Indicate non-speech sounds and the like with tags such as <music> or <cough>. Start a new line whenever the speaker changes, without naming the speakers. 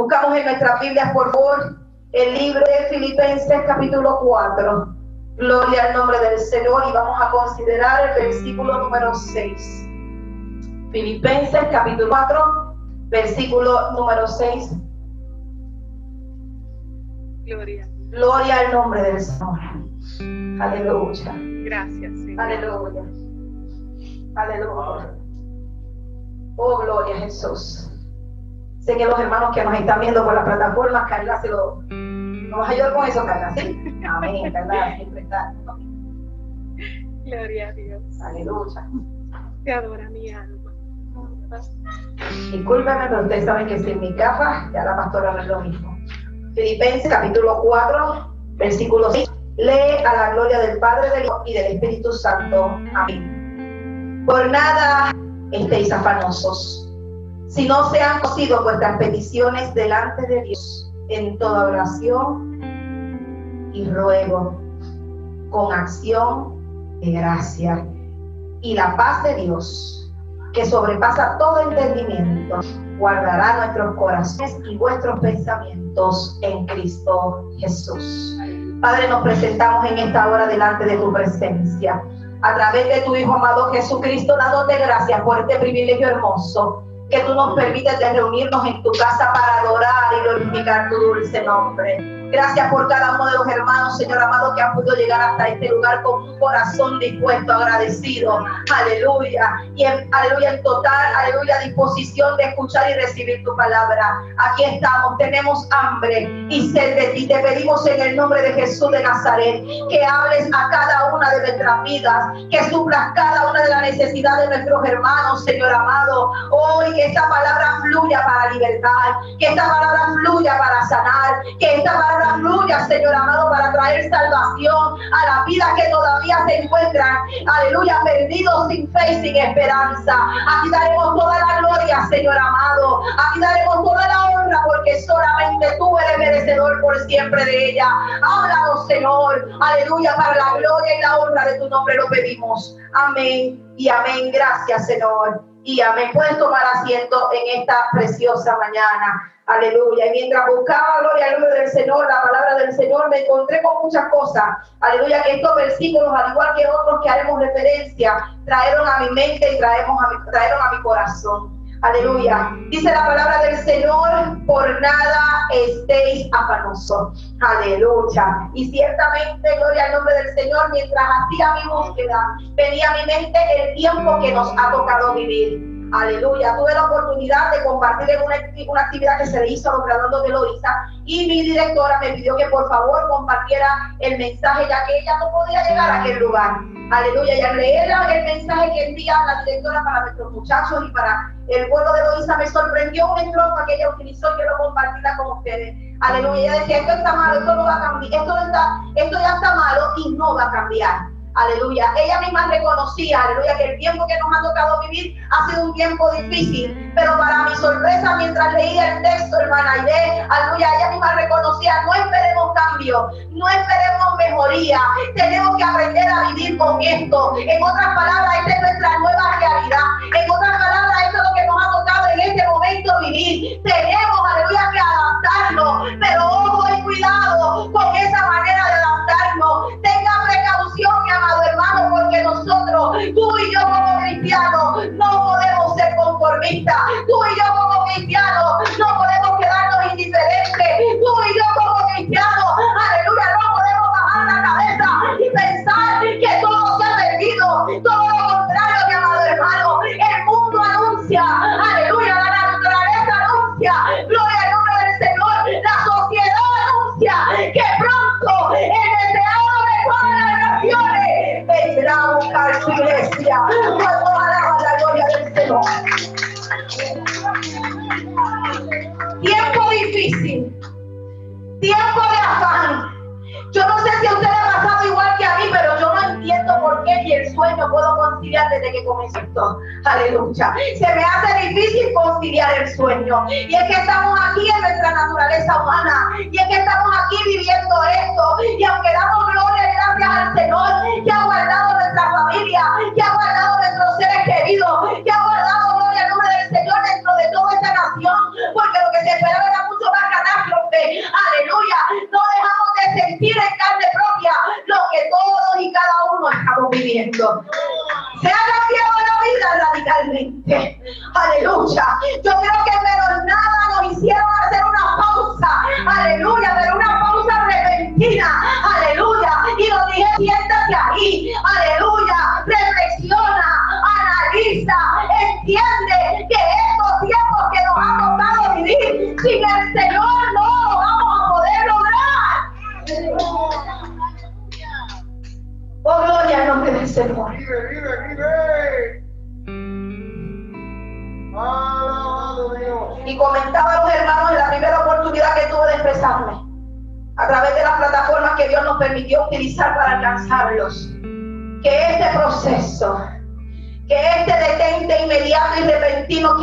Buscamos en nuestras Biblias, por favor, el libro de Filipenses capítulo 4. Gloria al nombre del Señor y vamos a considerar el versículo número 6. Filipenses capítulo 4, versículo número 6. Gloria. Gloria al nombre del Señor. Aleluya.
Gracias,
Señor. Aleluya. Aleluya. Oh, gloria a Jesús. Sé que los hermanos que nos están viendo por la plataforma, Carla se lo. ¿Nos a ayudar con eso, Carla? ¿Sí? Amén, <laughs> ¿verdad? Siempre está.
Gloria a Dios.
Aleluya.
Te adora mi alma.
Discúlpeme, pero ustedes saben que sin mi capa, ya la pastora no es lo mismo. Filipenses capítulo 4, versículo 6. Lee a la gloria del Padre, del Hijo y del Espíritu Santo. Amén. Por nada estéis afanosos si no se han conocido vuestras peticiones delante de Dios en toda oración y ruego con acción de gracia. Y la paz de Dios, que sobrepasa todo entendimiento, guardará nuestros corazones y vuestros pensamientos en Cristo Jesús. Padre, nos presentamos en esta hora delante de tu presencia, a través de tu Hijo amado Jesucristo, dándote gracias por este privilegio hermoso que tú nos permites reunirnos en tu casa para adorar y glorificar tu dulce nombre. Gracias por cada uno de los hermanos, Señor amado, que han podido llegar hasta este lugar con un corazón dispuesto, agradecido. Aleluya. Y en, aleluya, en total, aleluya, disposición de escuchar y recibir tu palabra. Aquí estamos, tenemos hambre y sed de ti. Te pedimos en el nombre de Jesús de Nazaret que hables a cada vidas, que suplas cada una de las necesidades de nuestros hermanos, Señor amado. Hoy que esta palabra fluya para libertad, que esta palabra fluya para sanar, que esta palabra aleluya, Señor amado, para traer salvación a la vida que todavía se encuentran, aleluya, perdidos sin fe y sin esperanza. Aquí daremos toda la gloria, Señor amado. Aquí por siempre de ella. Háblanos, Señor, aleluya, para la gloria y la honra de tu nombre lo pedimos. Amén y amén. Gracias, Señor. Y amén. Puedes tomar asiento en esta preciosa mañana. Aleluya. Y mientras buscaba gloria al nombre del Señor, la palabra del Señor, me encontré con muchas cosas. Aleluya. Que estos versículos, al igual que otros que haremos referencia, trajeron a mi mente y traemos a mi, trajeron a mi corazón. Aleluya. Dice la palabra del Señor, por nada estéis afanosos. Aleluya. Y ciertamente, gloria al nombre del Señor, mientras hacía mi búsqueda, venía a mi mente el tiempo que nos ha tocado vivir. Aleluya. Tuve la oportunidad de compartir en una, una actividad que se le hizo a los graduados de Loisa y mi directora me pidió que por favor compartiera el mensaje ya que ella no podía llegar a aquel lugar. Aleluya. Y al leer el mensaje que envía la directora para nuestros muchachos y para el pueblo de Loisa me sorprendió un estrofa que ella utilizó y quiero compartirla con ustedes. Aleluya. Ella decía, esto está malo, esto no va a cambiar, esto, está, esto ya está malo y no va a cambiar. Aleluya. Ella misma reconocía, aleluya, que el tiempo que nos ha tocado vivir ha sido un tiempo difícil. Pero para mi sorpresa, mientras leía el texto, hermana Aide, aleluya, ella misma reconocía, no esperemos cambio, no esperemos mejoría. Tenemos que aprender a vivir con esto. En otras palabras, esta es nuestra nueva realidad. En otras palabras, esto es lo que nos ha tocado en este momento vivir. Tenemos, aleluya, que adaptarnos. Pero y yo como cristianos, no podemos ser conformistas. Tú y yo como cristianos, no podemos Tiempo difícil, tiempo de afán. Yo no sé si a usted le ha pasado igual que a mí, pero yo no entiendo por qué ni el sueño puedo conciliar desde que comenzó esto. Aleluya. Se me hace difícil conciliar el sueño. Y es que estamos aquí en nuestra naturaleza humana. Y es que estamos aquí viviendo esto. Y aunque damos gloria Se ha cambiado la vida radicalmente. Aleluya. Yo creo que pero nada nos hicieron hacer una pausa. Aleluya, pero una pausa repentina.
Vive, vive, vive.
Y comentaba a los hermanos en la primera oportunidad que tuve de expresarme, a través de las plataformas que Dios nos permitió utilizar para alcanzarlos, que este proceso, que este detente inmediato y repentino que